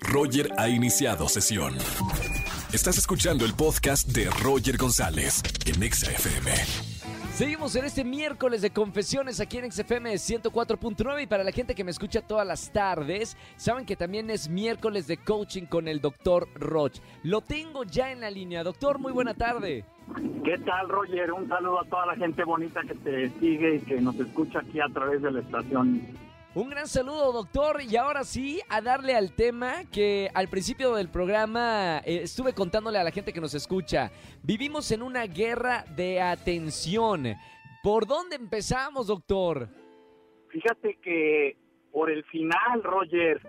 Roger ha iniciado sesión. Estás escuchando el podcast de Roger González en Exa FM. Seguimos en este miércoles de confesiones aquí en XFM 104.9 y para la gente que me escucha todas las tardes, saben que también es miércoles de coaching con el doctor Roch. Lo tengo ya en la línea. Doctor, muy buena tarde. ¿Qué tal, Roger? Un saludo a toda la gente bonita que te sigue y que nos escucha aquí a través de la estación. Un gran saludo, doctor. Y ahora sí, a darle al tema que al principio del programa eh, estuve contándole a la gente que nos escucha. Vivimos en una guerra de atención. ¿Por dónde empezamos, doctor? Fíjate que por el final, Roger.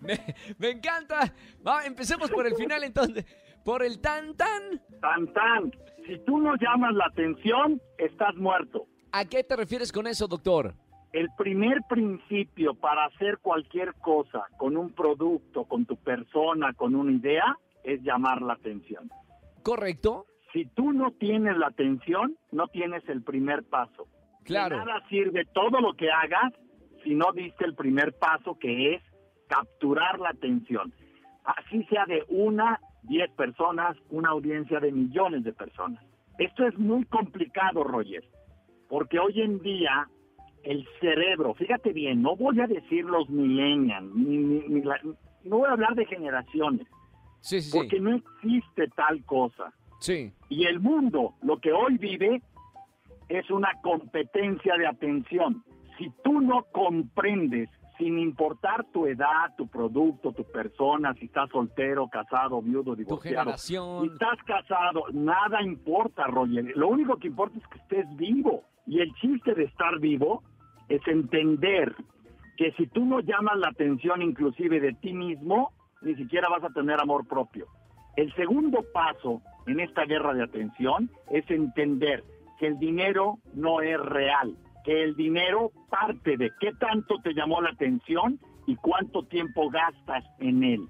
Me, me encanta. Va, empecemos por el final entonces. Por el tan tan. Tan tan. Si tú no llamas la atención, estás muerto. ¿A qué te refieres con eso, doctor? El primer principio para hacer cualquier cosa con un producto, con tu persona, con una idea, es llamar la atención. ¿Correcto? Si tú no tienes la atención, no tienes el primer paso. Claro. De nada sirve todo lo que hagas si no diste el primer paso que es capturar la atención. Así sea de una, diez personas, una audiencia de millones de personas. Esto es muy complicado, Roger, porque hoy en día el cerebro, fíjate bien, no voy a decir los millennials, ni, ni- ni la- no voy a hablar de generaciones, Sí, sí, porque sí. no existe tal cosa. Sí. Y el mundo, lo que hoy vive, es una competencia de atención. Si tú no comprendes, sin importar tu edad, tu producto, tu persona, si estás soltero, casado, viudo, Tu divorciado, si estás casado, nada importa, Roger. Lo único que importa es que estés vivo. Y el chiste de estar vivo es entender que si tú no llamas la atención inclusive de ti mismo, ni siquiera vas a tener amor propio. El segundo paso en esta guerra de atención es entender que el dinero no es real, que el dinero parte de qué tanto te llamó la atención y cuánto tiempo gastas en él,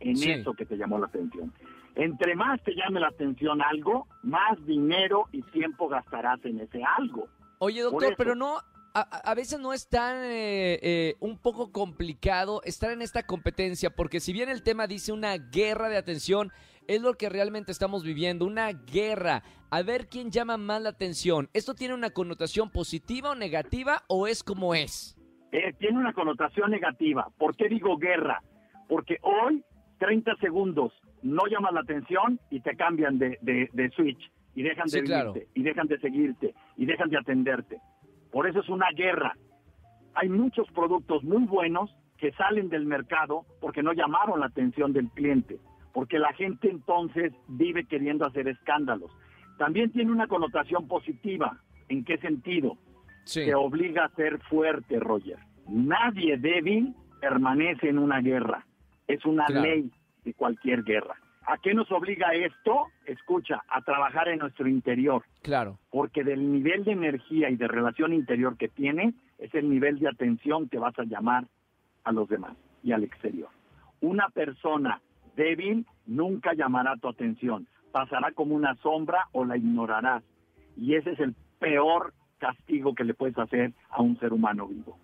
en Sí. eso que te llamó la atención. Entre más te llame la atención algo, más dinero y tiempo gastarás en ese algo. Oye, doctor, pero no, a, veces no es tan eh, eh, un poco complicado estar en esta competencia, porque si bien el tema dice una guerra de atención, es lo que realmente estamos viviendo, una guerra. A ver quién llama más la atención. ¿Esto tiene una connotación positiva o negativa o es como es? Eh, tiene una connotación negativa. ¿Por qué digo guerra? Porque hoy, 30 segundos, no llamas la atención y te cambian de, de- de switch y dejan de Sí, claro. y dejan de seguirte, y dejan de atenderte. Por eso es una guerra. Hay muchos productos muy buenos que salen del mercado porque no llamaron la atención del cliente, porque la gente entonces vive queriendo hacer escándalos. También tiene una connotación positiva. ¿En qué sentido? Sí. te obliga a ser fuerte, Roger. Nadie débil permanece en una guerra. Es una Claro. ley de cualquier guerra. ¿A qué nos obliga esto? Escucha, a trabajar en nuestro interior, Claro. porque del nivel de energía y de relación interior que tienes es el nivel de atención que vas a llamar a los demás y al exterior. Una persona débil nunca llamará tu atención, pasará como una sombra o la ignorarás. Y ese es el peor castigo que le puedes hacer a un ser humano vivo.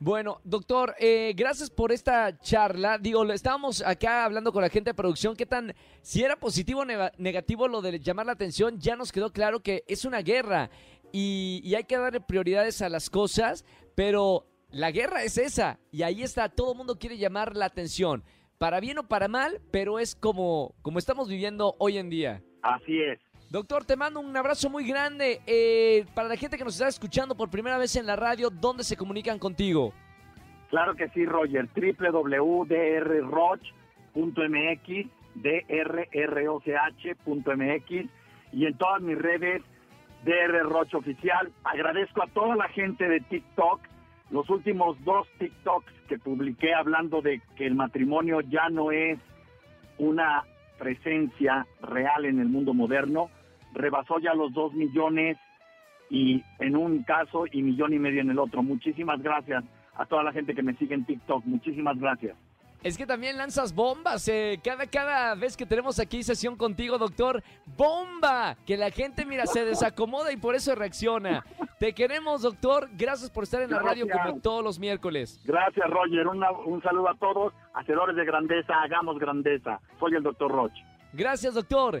Bueno, doctor, eh, gracias por esta charla. Digo, estábamos acá hablando con la gente de producción. ¿Qué tan, si era positivo o nega- negativo lo de llamar la atención? Ya nos quedó claro que es una guerra y, y hay que darle prioridades a las cosas, pero la guerra es esa y ahí está. Todo el mundo quiere llamar la atención, para bien o para mal, pero es como, como estamos viviendo hoy en día. Así es. Doctor, te mando un abrazo muy grande. Eh, para la gente que nos está escuchando por primera vez en la radio, ¿dónde se comunican contigo? Claro que sí, Roger. www.drroch.mx, drroch.mx y en todas mis redes, DR Roch Oficial. Agradezco a toda la gente de TikTok. Los últimos dos TikToks que publiqué hablando de que el matrimonio ya no es una presencia real en el mundo moderno, rebasó ya los dos millones y en un caso y millón y medio en el otro. Muchísimas gracias a toda la gente que me sigue en TikTok. Muchísimas gracias. Es que también lanzas bombas. eh, Cada, cada vez que tenemos aquí sesión contigo, doctor, ¡bomba! Que la gente, mira, se desacomoda y por eso reacciona. Te queremos, doctor. Gracias por estar en la radio como todos los miércoles. Gracias, Roger. Una- un saludo a todos. Hacedores de grandeza, hagamos grandeza. Soy el doctor Roche. Gracias, doctor.